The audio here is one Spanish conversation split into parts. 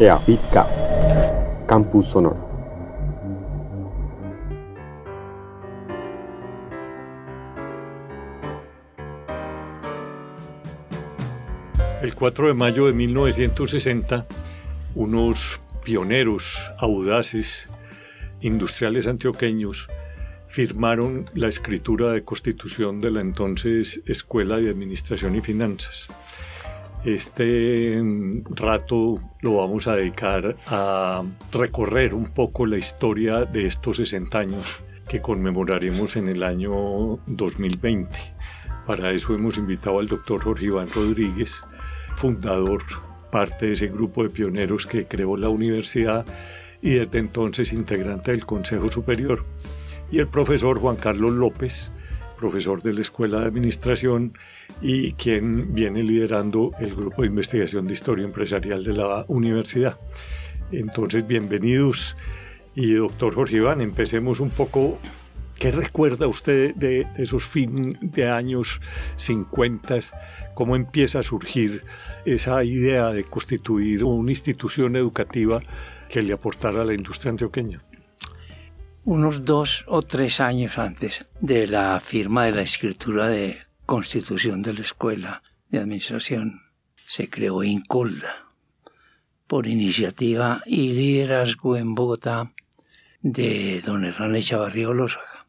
EAFITCAST, Campus Sonoro. El 4 de mayo de 1960, unos pioneros audaces industriales antioqueños firmaron la escritura de constitución de la entonces Escuela de Administración y Finanzas. Este rato lo vamos a dedicar a recorrer un poco la historia de estos 60 años que conmemoraremos en el año 2020. Para eso hemos invitado al doctor Jorge Iván Rodríguez, fundador, parte de ese grupo de pioneros que creó la universidad y desde entonces integrante del Consejo Superior, y el profesor Juan Carlos López, profesor de la Escuela de Administración y quien viene liderando el grupo de investigación de historia empresarial de la universidad. Entonces, bienvenidos. Y doctor Jorge Iván, empecemos un poco ¿Qué recuerda usted de, esos fin de años 50? ¿Cómo empieza a surgir esa idea de constituir una institución educativa que le aportara a la industria antioqueña? Unos dos o tres años antes de la firma de la escritura de constitución de la Escuela de Administración, se creó INCOLDA por iniciativa y liderazgo en Bogotá de don Hernán Echavarría Olózaga.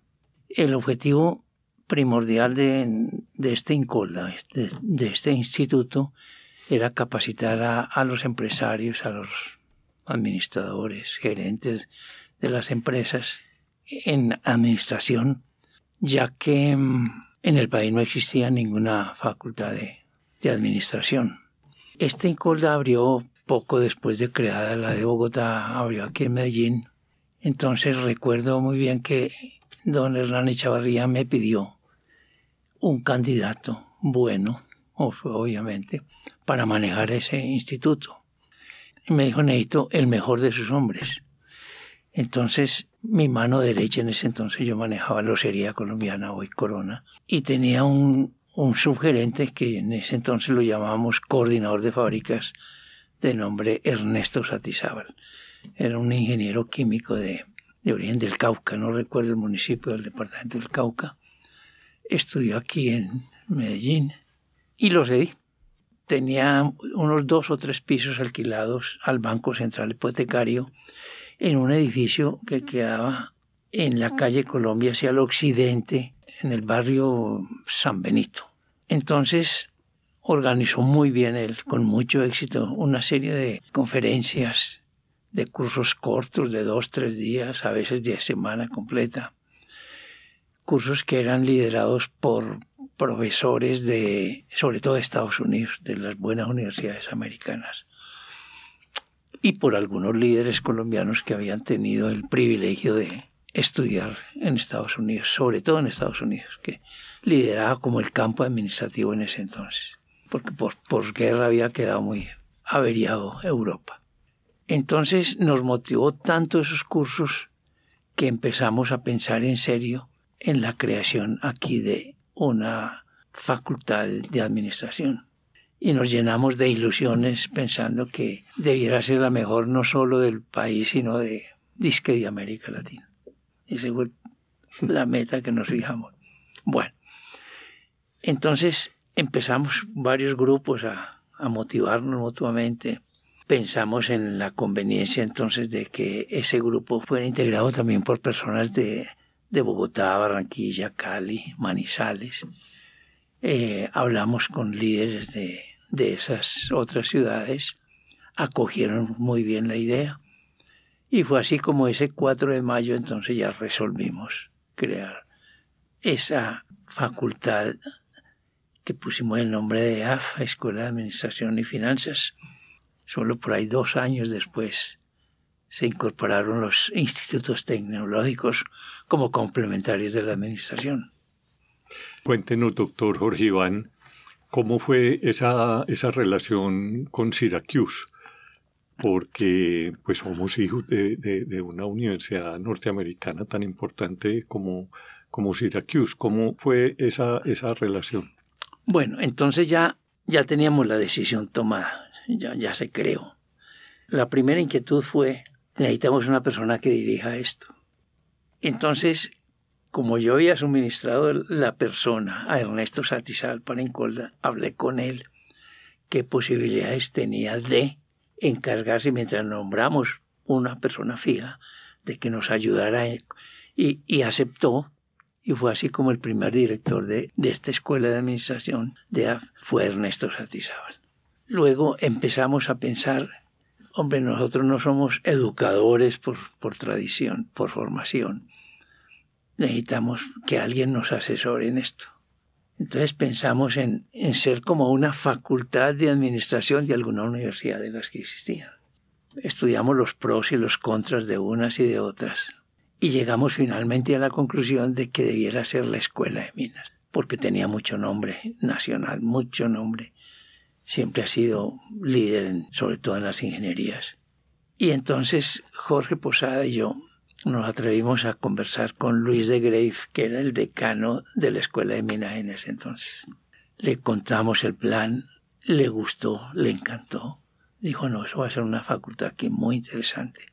El objetivo primordial de, este INCOLDA, de, este instituto, era capacitar a, los empresarios, a los administradores, gerentes de las empresas en administración, ya que mm, en el país no existía ninguna facultad de, administración. Este INCOLDA abrió poco después de creada la de Bogotá, abrió aquí en Medellín. Entonces recuerdo muy bien que don Hernán Echavarría me pidió un candidato bueno, obviamente, para manejar ese instituto. Y me dijo, necesito el mejor de sus hombres. Entonces, mi mano derecha en ese entonces yo manejaba Locería Colombiana, hoy Corona, y tenía un, un subgerente que en ese entonces lo llamábamos coordinador de fábricas, de nombre Ernesto Satizábal. Era un ingeniero químico de de origen del Cauca, no recuerdo el municipio del departamento del Cauca. Estudió aquí en Medellín y lo cedí. Tenía unos dos o tres pisos alquilados al Banco Central Hipotecario en un edificio que quedaba en la calle Colombia hacia el occidente, en el barrio San Benito. Entonces organizó muy bien él, con mucho éxito, una serie de conferencias de cursos cortos de dos, tres días, a veces de semana completa. Cursos que eran liderados por profesores de, sobre todo de Estados Unidos, de las buenas universidades americanas. Y por algunos líderes colombianos que habían tenido el privilegio de estudiar en Estados Unidos, sobre todo en Estados Unidos, que lideraba como el campo administrativo en ese entonces, porque por, por guerra había quedado muy averiado Europa. Entonces nos motivó tanto esos cursos que empezamos a pensar en serio en la creación aquí de una facultad de administración. Y nos llenamos de ilusiones pensando que debiera ser la mejor no solo del país, sino de disque de América Latina. Esa fue la meta que nos fijamos. Bueno, entonces empezamos varios grupos a, a motivarnos mutuamente pensamos en la conveniencia entonces de que ese grupo fuera integrado también por personas de, Bogotá, Barranquilla, Cali, Manizales. Eh, hablamos con líderes de, de esas otras ciudades, acogieron muy bien la idea y fue así como ese 4 de mayo entonces ya resolvimos crear esa facultad que pusimos el nombre de AFA, Escuela de Administración y Finanzas, Solo por ahí dos años después se incorporaron los institutos tecnológicos como complementarios de la administración. Cuéntenos, doctor Jorge Iván, cómo fue esa, esa relación con Syracuse, porque pues somos hijos de, de, una universidad norteamericana tan importante como, como Syracuse. ¿Cómo fue esa, esa relación? Bueno, entonces ya, ya teníamos la decisión tomada ya, ya se creó. la primera inquietud fue, necesitamos una persona que dirija esto. Entonces, como yo había suministrado la persona a Ernesto Satizal para hablé con él qué posibilidades tenía de encargarse mientras nombramos una persona fija de que nos ayudara y, y aceptó y fue así como el primer director de, de esta escuela de administración de AF fue Ernesto Satizábal. Luego empezamos a pensar, hombre, nosotros no somos educadores por, por tradición, por formación. Necesitamos que alguien nos asesore en esto. Entonces pensamos en, en ser como una facultad de administración de alguna universidad de las que existían. Estudiamos los pros y los contras de unas y de otras y llegamos finalmente a la conclusión de que debiera ser la Escuela de Minas, porque tenía mucho nombre nacional, mucho nombre. Siempre ha sido líder, sobre todo en las ingenierías. Y entonces Jorge Posada y yo nos atrevimos a conversar con Luis de Grave, que era el decano de la Escuela de Minas en ese entonces. Le contamos el plan, le gustó, le encantó. Dijo, no, eso va a ser una facultad aquí muy interesante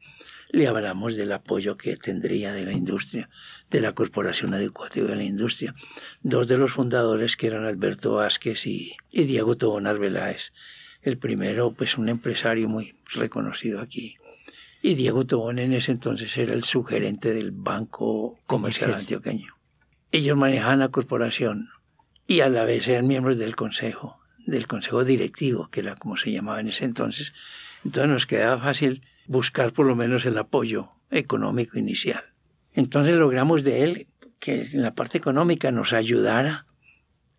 le hablamos del apoyo que tendría de la industria, de la Corporación Educativa de la Industria. Dos de los fundadores que eran Alberto Vázquez y, Diego Tobón Arbeláez. El primero, pues un empresario muy reconocido aquí. Y Diego Tobón en ese entonces era el sugerente del Banco Comercial Antioqueño. Ellos manejaban la corporación y a la vez eran miembros del consejo, del consejo directivo, que era como se llamaba en ese entonces. Entonces nos quedaba fácil buscar por lo menos el apoyo económico inicial. Entonces logramos de él que en la parte económica nos ayudara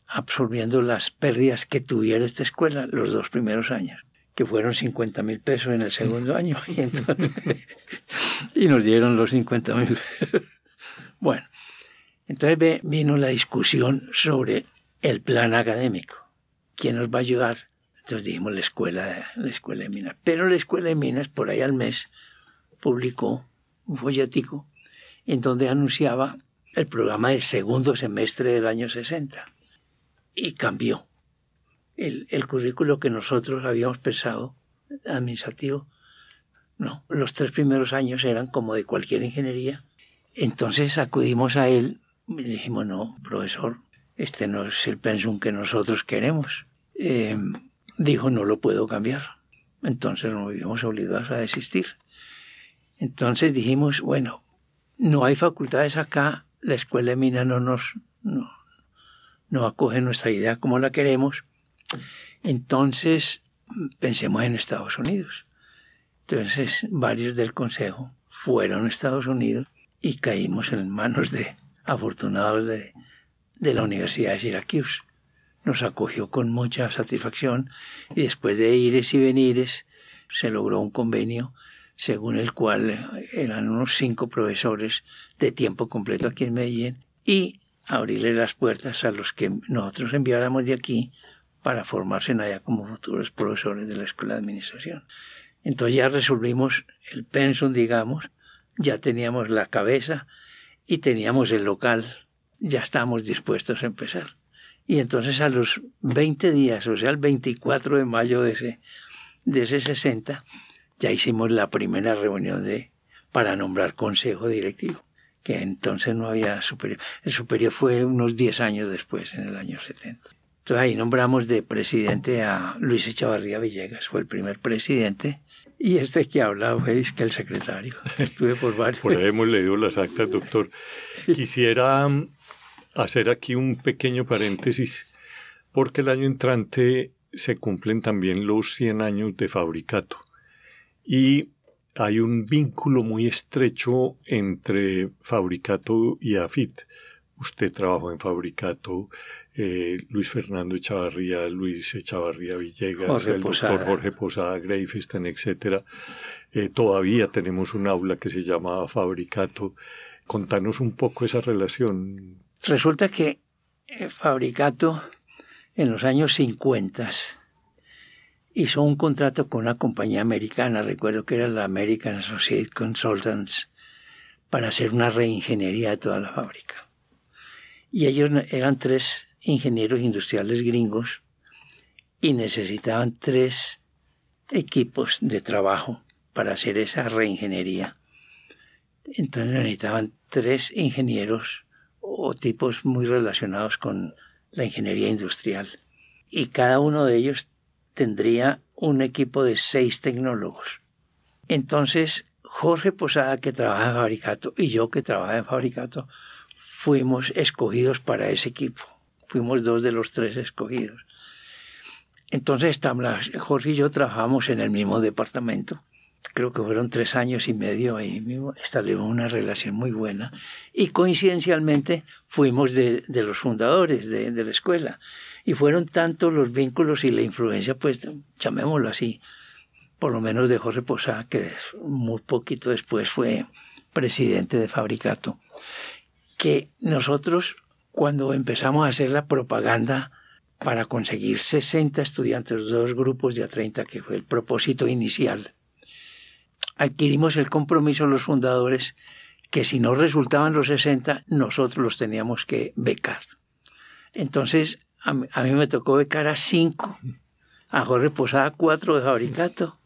absorbiendo las pérdidas que tuviera esta escuela los dos primeros años, que fueron 50 mil pesos en el segundo año, y, nos dieron los 50 mil. bueno, entonces vino la discusión sobre el plan académico. ¿Quién nos va a ayudar? Entonces dijimos la escuela, la escuela de minas. Pero la escuela de minas, por ahí al mes, publicó un folletico en donde anunciaba el programa del segundo semestre del año 60. Y cambió. El, el currículo que nosotros habíamos pensado, administrativo, no, los tres primeros años eran como de cualquier ingeniería. Entonces acudimos a él y le dijimos, no, profesor, este no es el pensum que nosotros queremos. Eh, dijo no lo puedo cambiar. Entonces nos vimos obligados a desistir. Entonces dijimos, bueno, no hay facultades acá, la escuela de mina no nos no, no acoge nuestra idea como la queremos. Entonces pensemos en Estados Unidos. Entonces varios del consejo fueron a Estados Unidos y caímos en manos de afortunados de, la Universidad de Syracuse nos acogió con mucha satisfacción y después de ires y venires se logró un convenio según el cual eran unos cinco profesores de tiempo completo aquí en Medellín y abrirle las puertas a los que nosotros enviáramos de aquí para formarse en allá como futuros profesores de la Escuela de Administración. Entonces ya resolvimos el pensum, digamos, ya teníamos la cabeza y teníamos el local, ya estábamos dispuestos a empezar. Y entonces a los 20 días, o sea, el 24 de mayo de ese, de ese 60, ya hicimos la primera reunión de, para nombrar consejo directivo, que entonces no había superior. El superior fue unos 10 años después, en el año 70. Entonces ahí nombramos de presidente a Luis Echavarría Villegas, fue el primer presidente. Y este que habla fue que el secretario. Estuve por varios. Por ahí hemos leído las actas, doctor. Quisiera hacer aquí un pequeño paréntesis, porque el año entrante se cumplen también los 100 años de Fabricato. Y hay un vínculo muy estrecho entre Fabricato y AFIT. Usted trabajó en Fabricato, eh, Luis Fernando Echavarría, Luis Echavarría Villegas, el doctor Jorge Posada, Greifesten, etc. Eh, todavía tenemos un aula que se llama Fabricato. Contanos un poco esa relación. Resulta que eh, Fabricato en los años 50 hizo un contrato con una compañía americana, recuerdo que era la American Associated Consultants, para hacer una reingeniería de toda la fábrica. Y ellos eran tres ingenieros industriales gringos y necesitaban tres equipos de trabajo para hacer esa reingeniería. Entonces necesitaban tres ingenieros o tipos muy relacionados con la ingeniería industrial. Y cada uno de ellos tendría un equipo de seis tecnólogos. Entonces, Jorge Posada, que trabaja en Fabricato, y yo, que trabaja en Fabricato, fuimos escogidos para ese equipo. Fuimos dos de los tres escogidos. Entonces, Jorge y yo trabajamos en el mismo departamento. Creo que fueron tres años y medio ahí mismo. Establecimos una relación muy buena. Y coincidencialmente fuimos de, los fundadores de, de, la escuela. Y fueron tantos los vínculos y la influencia, pues llamémoslo así, por lo menos de Jorge Posada, que muy poquito después fue presidente de Fabricato, que nosotros cuando empezamos a hacer la propaganda para conseguir 60 estudiantes, dos grupos de a 30, que fue el propósito inicial, adquirimos el compromiso los fundadores que si no resultaban los 60, nosotros los teníamos que becar. Entonces, a mí, me tocó becar a cinco, a Jorge Posada cuatro de Fabricato,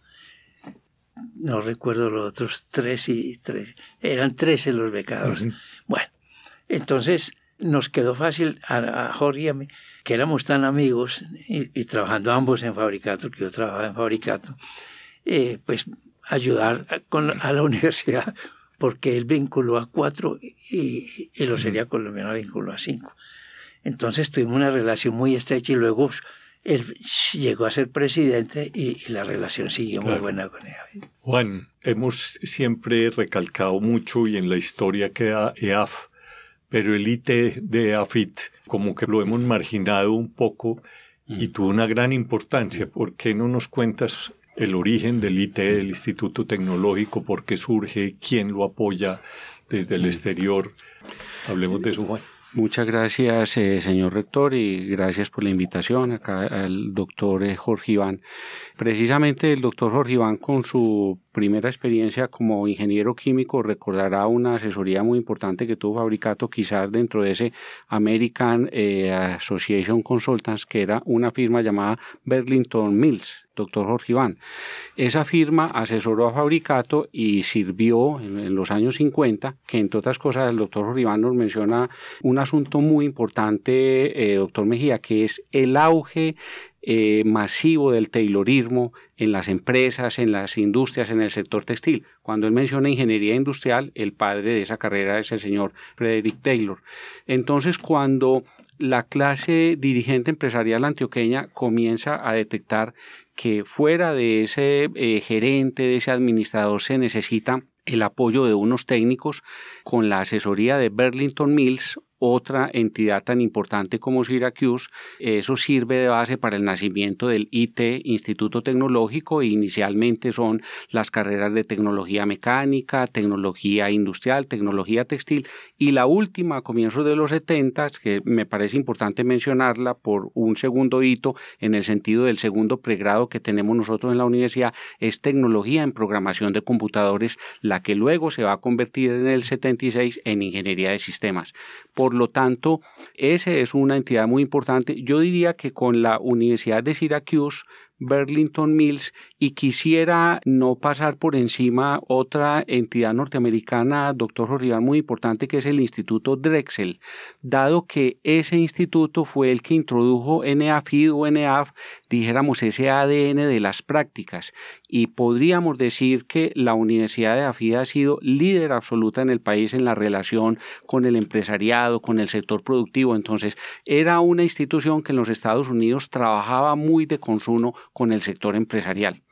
no recuerdo los otros tres y tres, eran trece los becados. Bueno, entonces nos quedó fácil a, Jorge y a mí, que éramos tan amigos y, trabajando ambos en Fabricato, que yo trabajaba en Fabricato, eh, pues ayudar con, a la universidad, porque él vinculó a cuatro y, y lo sería colombiano vinculó a cinco. Entonces tuvimos una relación muy estrecha y luego él llegó a ser presidente y, la relación siguió muy buena con él. Juan, hemos siempre recalcado mucho y en la historia queda EAF, pero el IT de EAFIT como que lo hemos marginado un poco y mm. tuvo una gran importancia. ¿Por qué no nos cuentas el origen del IT, del Instituto Tecnológico, por qué surge, quién lo apoya desde el mm. exterior? Hablemos de eso, Juan. Muchas gracias, eh, señor rector, y gracias por la invitación acá al doctor eh, Jorge Iván. Precisamente el doctor Jorge Iván, con su primera experiencia como ingeniero químico, recordará una asesoría muy importante que tuvo Fabricato, quizás dentro de ese American eh, Association Consultants, que era una firma llamada Burlington Mills doctor Jorge Iván. Esa firma asesoró a Fabricato y sirvió en, los años 50, que entre otras cosas el doctor Jorge Iván nos menciona un asunto muy importante, eh, doctor Mejía, que es el auge eh, masivo del taylorismo en las empresas, en las industrias, en el sector textil. Cuando él menciona ingeniería industrial, el padre de esa carrera es el señor Frederick Taylor. Entonces, cuando la clase dirigente empresarial antioqueña comienza a detectar que fuera de ese eh, gerente, de ese administrador, se necesita el apoyo de unos técnicos con la asesoría de Burlington Mills otra entidad tan importante como Syracuse. Eso sirve de base para el nacimiento del IT, Instituto Tecnológico, e inicialmente son las carreras de tecnología mecánica, tecnología industrial, tecnología textil, y la última a comienzos de los 70, que me parece importante mencionarla por un segundo hito en el sentido del segundo pregrado que tenemos nosotros en la universidad, es tecnología en programación de computadores, la que luego se va a convertir en el 76 en ingeniería de sistemas. Por lo tanto, esa es una entidad muy importante. Yo diría que con la Universidad de Syracuse Burlington Mills y quisiera no pasar por encima otra entidad norteamericana, doctor Jorrián, muy importante, que es el Instituto Drexel, dado que ese instituto fue el que introdujo NAFID o NAF, dijéramos ese ADN de las prácticas, y podríamos decir que la Universidad de AFID ha sido líder absoluta en el país en la relación con el empresariado, con el sector productivo, entonces era una institución que en los Estados Unidos trabajaba muy de consumo con el sector empresarial.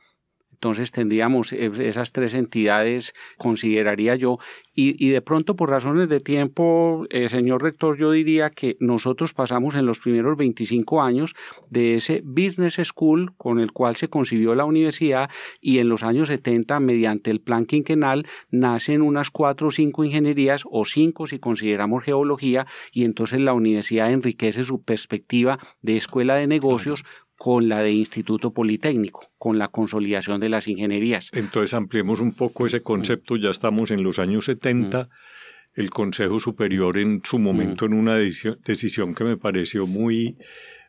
Entonces tendríamos e, esas tres entidades, consideraría yo, y, de pronto por razones de tiempo, eh, señor rector, yo diría que nosotros pasamos en los primeros 25 años de ese Business School con el cual se concibió la universidad y en los años 70, mediante el plan quinquenal, nacen unas cuatro o cinco ingenierías o cinco si consideramos geología y entonces la universidad enriquece su perspectiva de escuela de negocios con la de Instituto Politécnico, con la consolidación de las ingenierías. Entonces ampliemos un poco ese concepto, ya estamos en los años 70. El Consejo Superior en su momento en una decisión que me pareció muy,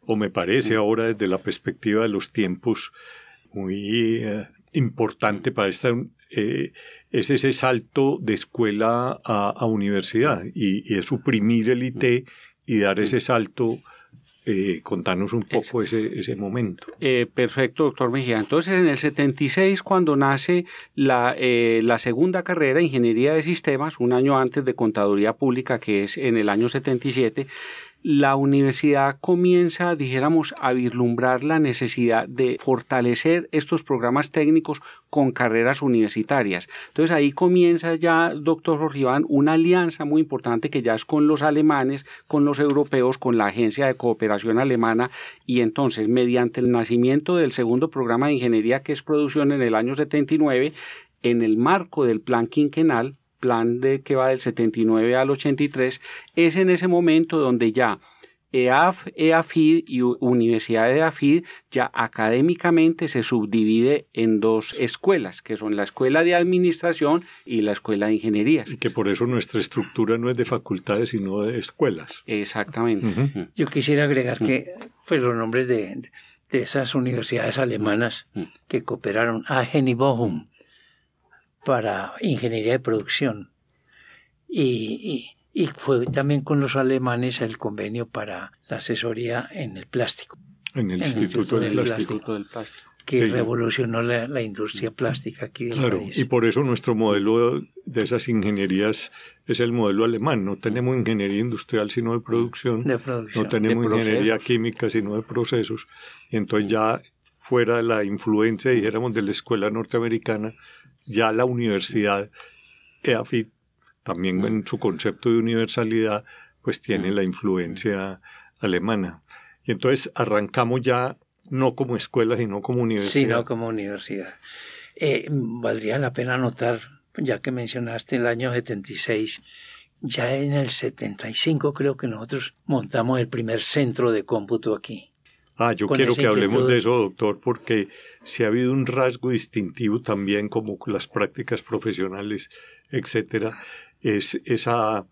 o me parece ahora desde la perspectiva de los tiempos, muy eh, importante para esta eh, es ese salto de escuela a, universidad y, es suprimir el IT y dar ese salto. Eh, contanos un poco ese, ese momento. Eh, perfecto, doctor Mejía. Entonces, en el 76, cuando nace la, la segunda carrera, Ingeniería de Sistemas, un año antes de Contaduría Pública, que es en el año 77, la universidad comienza, dijéramos, a vislumbrar la necesidad de fortalecer estos programas técnicos con carreras universitarias. Entonces ahí comienza ya, doctor Jorge una alianza muy importante que ya es con los alemanes, con los europeos, con la Agencia de Cooperación Alemana y entonces mediante el nacimiento del segundo programa de ingeniería que es producción en el año 79, en el marco del plan quinquenal, plan de que va del 79 al 83, es en ese momento donde ya EAF, EAFID y Universidad de EAFID ya académicamente se subdivide en dos escuelas, que son la Escuela de Administración y la Escuela de Ingeniería. Y que por eso nuestra estructura no es de facultades, sino de escuelas. Exactamente. Yo quisiera agregar que pues, los nombres de, esas universidades alemanas que cooperaron, Aachen y Bochum, para ingeniería de producción. Y, fue también con los alemanes el convenio para la asesoría en el plástico. En el, Instituto, del, plástico. del, Plástico. Que revolucionó la, industria plástica aquí del claro, Y por eso nuestro modelo de esas ingenierías es el modelo alemán. No tenemos ingeniería industrial sino de producción. De producción. No tenemos ingeniería química sino de procesos. Y entonces ya fuera de la influencia, dijéramos, de la escuela norteamericana, ya la universidad EAFIT, también en su concepto de universalidad, pues tiene la influencia alemana. Y entonces arrancamos ya no como escuela, sino como universidad. Sí, no como universidad. Eh, valdría la pena notar, ya que mencionaste el año 76, ya en el 75 creo que nosotros montamos el primer centro de cómputo aquí. Ah, yo quiero que hablemos de eso, doctor, porque si ha habido un rasgo distintivo también como las prácticas profesionales, etcétera, es esa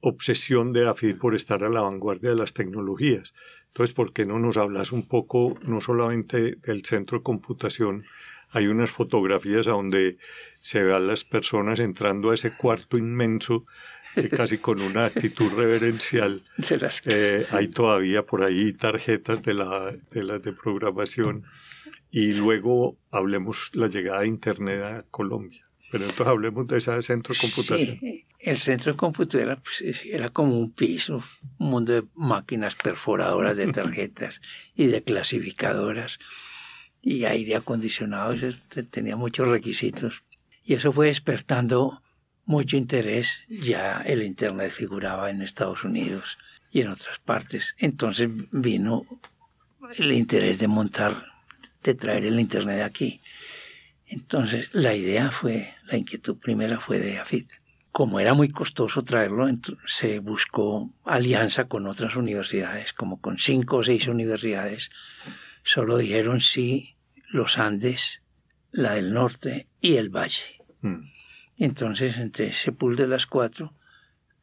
obsesión de AFID por estar a la vanguardia de las tecnologías. Entonces, ¿por qué no nos hablas un poco, no solamente del centro de computación? Hay unas fotografías a donde se ve a las personas entrando a ese cuarto inmenso casi con una actitud reverencial. Eh, hay todavía por ahí tarjetas de, la, de las de programación y luego hablemos la llegada de Internet a Colombia. Pero entonces hablemos de ese centro de computación. Sí, el centro de computación pues, era como un piso, un mundo de máquinas perforadoras de tarjetas y de clasificadoras y aire acondicionado, tenía muchos requisitos. Y eso fue despertando mucho interés, ya el Internet figuraba en Estados Unidos y en otras partes. Entonces vino el interés de montar, de traer el Internet aquí. Entonces la idea fue, la inquietud primera fue de AFIT. Como era muy costoso traerlo, se buscó alianza con otras universidades, como con cinco o seis universidades. Solo dijeron sí los Andes, la del norte y el Valle. Mm. Entonces, entre ese pool de las cuatro,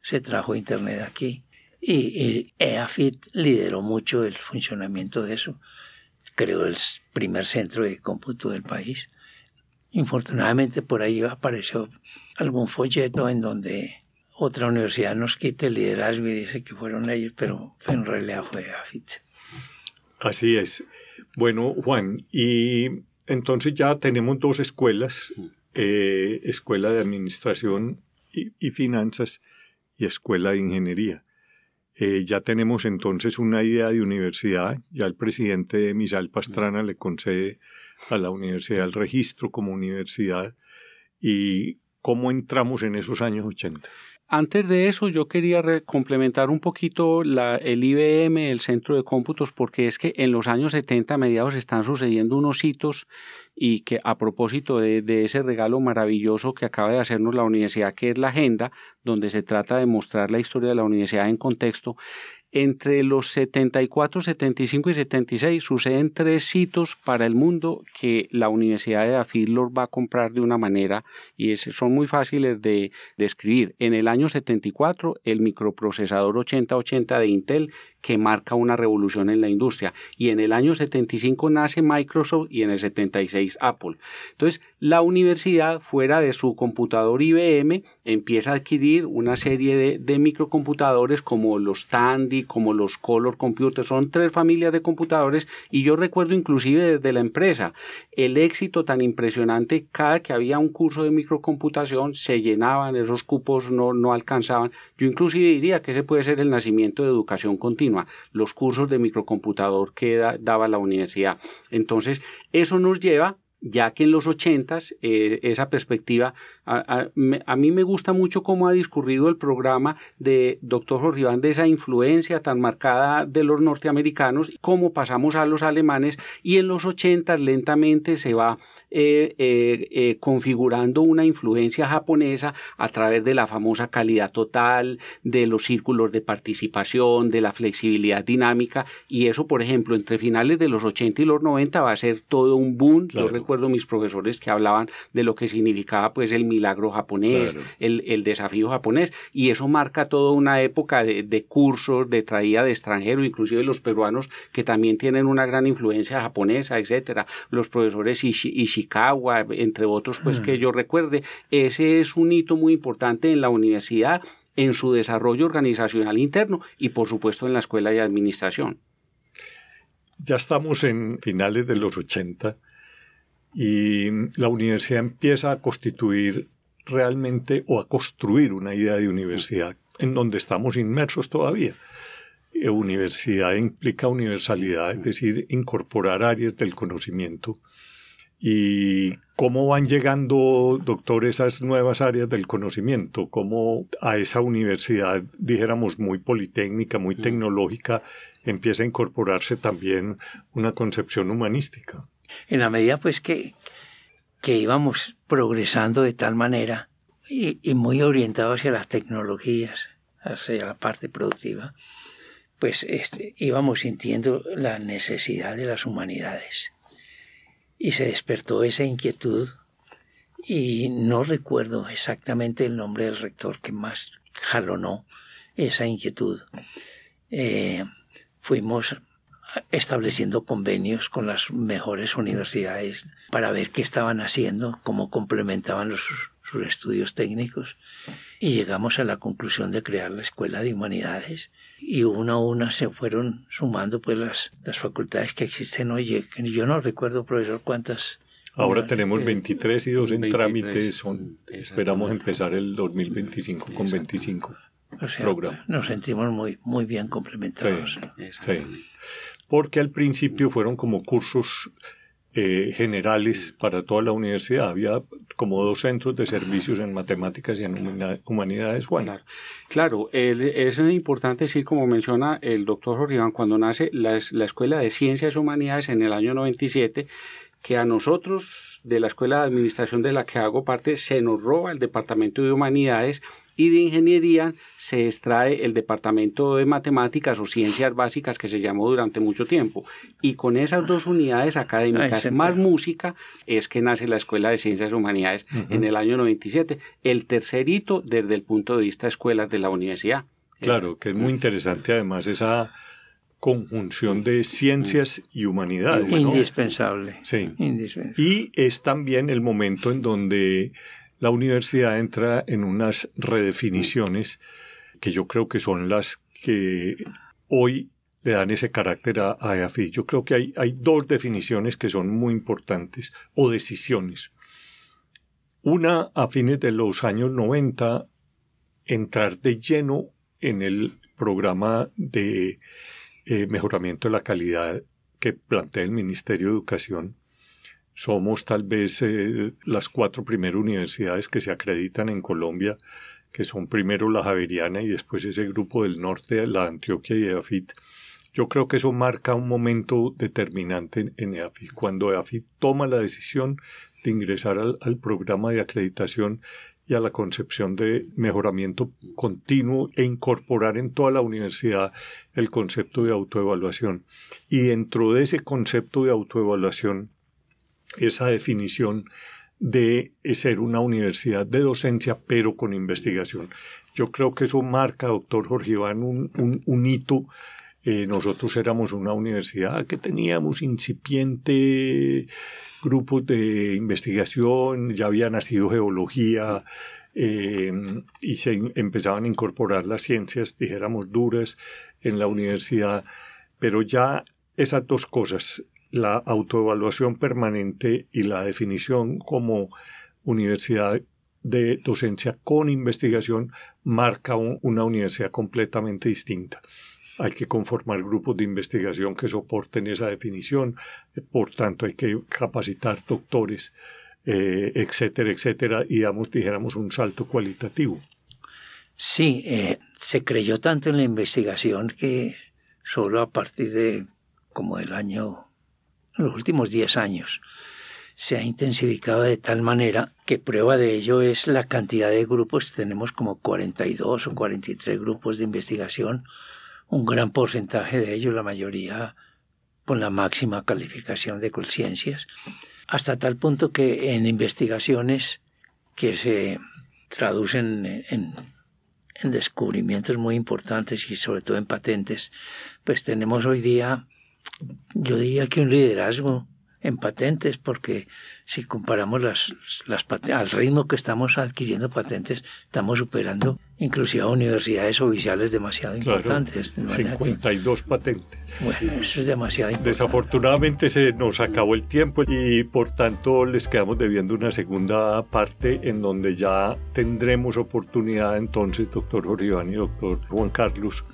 se trajo Internet aquí. Y, EAFIT lideró mucho el funcionamiento de eso. Creó el primer centro de cómputo del país. Infortunadamente por ahí apareció algún folleto en donde otra universidad nos quita el liderazgo y dice que fueron ellos, pero en realidad fue EAFIT. Así es. Bueno, Juan, y entonces ya tenemos dos escuelas eh, Escuela de Administración y, Finanzas y Escuela de Ingeniería. Eh, ya tenemos entonces una idea de universidad, ya el presidente Misal Pastrana le concede a la universidad el registro como universidad y cómo entramos en esos años 80. Antes de eso, yo quería complementar un poquito la, el IBM, el centro de cómputos, porque es que en los años 70, mediados, están sucediendo unos hitos y que a propósito de, de, ese regalo maravilloso que acaba de hacernos la universidad, que es la agenda, donde se trata de mostrar la historia de la universidad en contexto, entre los 74, 75 y 76 suceden tres hitos para el mundo que la Universidad de los va a comprar de una manera y son muy fáciles de describir. En el año 74, el microprocesador 8080 de Intel, que marca una revolución en la industria. Y en el año 75 nace Microsoft y en el 76 Apple. Entonces, la universidad, fuera de su computador IBM, empieza a adquirir una serie de, de microcomputadores como los Tandy, como los Color Computers. Son tres familias de computadores y yo recuerdo inclusive desde la empresa el éxito tan impresionante cada que había un curso de microcomputación se llenaban, esos cupos no, no alcanzaban. Yo inclusive diría que ese puede ser el nacimiento de educación continua, los cursos de microcomputador que daba la universidad. Entonces, eso nos lleva ya que en los ochentas eh, esa perspectiva, a, mí me gusta mucho cómo ha discurrido el programa de doctor Jorge Iván de esa influencia tan marcada de los norteamericanos, cómo pasamos a los alemanes y en los ochentas lentamente se va eh, eh, configurando una influencia japonesa a través de la famosa calidad total, de los círculos de participación, de la flexibilidad dinámica y eso, por ejemplo, entre finales de los 80 y los 90 va a ser todo un boom recuerdo mis profesores que hablaban de lo que significaba pues el milagro japonés, el, el, desafío japonés, y eso marca toda una época de, de cursos, de traída de extranjeros, inclusive los peruanos que también tienen una gran influencia japonesa, etcétera, los profesores Ishikawa, entre otros, pues que mm. yo recuerde, ese es un hito muy importante en la universidad en su desarrollo organizacional interno y por supuesto en la escuela de administración. Ya estamos en finales de los 80 y la universidad empieza a constituir realmente o a construir una idea de universidad en donde estamos inmersos todavía. Eh, universidad implica universalidad, es decir, incorporar áreas del conocimiento. ¿Y cómo van llegando, doctor, esas nuevas áreas del conocimiento? ¿Cómo a esa universidad, dijéramos, muy politécnica, muy mm. tecnológica, empieza a incorporarse también una concepción humanística? En la medida pues que, que íbamos progresando de tal manera y, muy orientados hacia las tecnologías, hacia la parte productiva, pues este, íbamos sintiendo la necesidad de las humanidades. Y se despertó esa inquietud y no recuerdo exactamente el nombre del rector que más jalonó esa inquietud. Eh, fuimos estableciendo convenios con las mejores universidades para ver qué estaban haciendo, cómo complementaban los, sus estudios técnicos y llegamos a la conclusión de crear la Escuela de Humanidades y una a una se fueron sumando pues las, las facultades que existen hoy. Yo no recuerdo, profesor, cuántas Ahora tenemos 23 y dos en trámite. Son, esperamos empezar el 2025 con 25 programas. Nos sentimos muy, muy bien complementados. sí porque al principio fueron como cursos eh, generales para toda la universidad. Había como dos centros de servicios en matemáticas y en humanidades. Bueno. Claro, es importante decir, como menciona el doctor Jorge cuando nace la, la Escuela de Ciencias y Humanidades en el año 97, que a nosotros de la Escuela de Administración de la que hago parte se nos roba el Departamento de Humanidades y de ingeniería se extrae el departamento de matemáticas o ciencias básicas que se llamó durante mucho tiempo. Y con esas dos unidades académicas más música es que nace la Escuela de Ciencias Humanidades en el año 97, el tercer hito desde el punto de vista de escuelas de la universidad. Claro, que es muy interesante además esa conjunción de ciencias y humanidades. Indispensable. Sí. Y es también el momento en donde la universidad entra en unas redefiniciones que yo creo que son las que hoy le dan ese carácter a, EAFI. Yo creo que hay, hay dos definiciones que son muy importantes, o decisiones. Una, a fines de los años 90, entrar de lleno en el programa de eh, mejoramiento de la calidad que plantea el Ministerio de Educación somos tal vez eh, las cuatro primeras universidades que se acreditan en Colombia, que son primero la Javeriana y después ese grupo del norte, la Antioquia y EAFIT. Yo creo que eso marca un momento determinante en EAFIT, cuando EAFIT toma la decisión de ingresar al programa de acreditación y a la concepción de mejoramiento continuo e incorporar en toda la universidad el concepto de autoevaluación. Y dentro de ese concepto de autoevaluación esa definición de ser una universidad de docencia, pero con investigación. Yo creo que eso marca, doctor Jorge Iván, un, hito Eh, nosotros éramos una universidad que teníamos incipiente grupos de investigación, ya había nacido geología eh, y se empezaban a incorporar las ciencias, dijéramos, duras en la universidad, pero ya esas dos cosas, la autoevaluación permanente y la definición como universidad de docencia con investigación, marca una universidad completamente distinta. Hay que conformar grupos de investigación que soporten esa definición, por tanto hay que capacitar doctores, eh, etcétera, etcétera, y damos, dijéramos, un salto cualitativo. Sí, eh, se creyó tanto en la investigación que solo a partir de como el año, en los últimos 10 años, se ha intensificado de tal manera que prueba de ello es la cantidad de grupos. Tenemos como 42 o 43 grupos de investigación, un gran porcentaje de ellos, la mayoría con la máxima calificación de conciencias, hasta tal punto que en investigaciones que se traducen en, en descubrimientos muy importantes y sobre todo en patentes, pues tenemos hoy día yo diría que un liderazgo en patentes, porque si comparamos las, las al ritmo que estamos adquiriendo patentes, estamos superando inclusive a universidades oficiales demasiado importantes. 52 patentes. Bueno, eso es demasiado importante. Desafortunadamente se nos acabó el tiempo y por tanto les quedamos debiendo una segunda parte en donde ya tendremos oportunidad entonces, doctor Jorge y doctor Juan Carlos,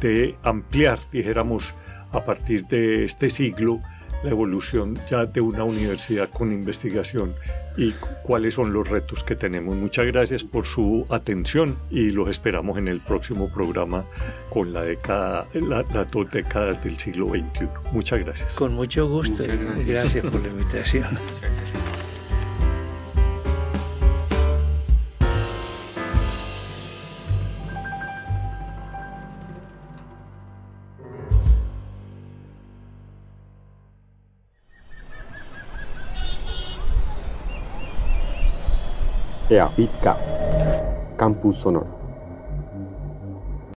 de ampliar, dijéramos, a partir de este siglo la evolución ya de una universidad con investigación y cuáles son los retos que tenemos. Muchas gracias por su atención y los esperamos en el próximo programa con la década, las dos décadas del siglo XXI. Muchas gracias. Con mucho gusto. gracias. gracias por la invitación. EAFITCAST, Campus Sonoro.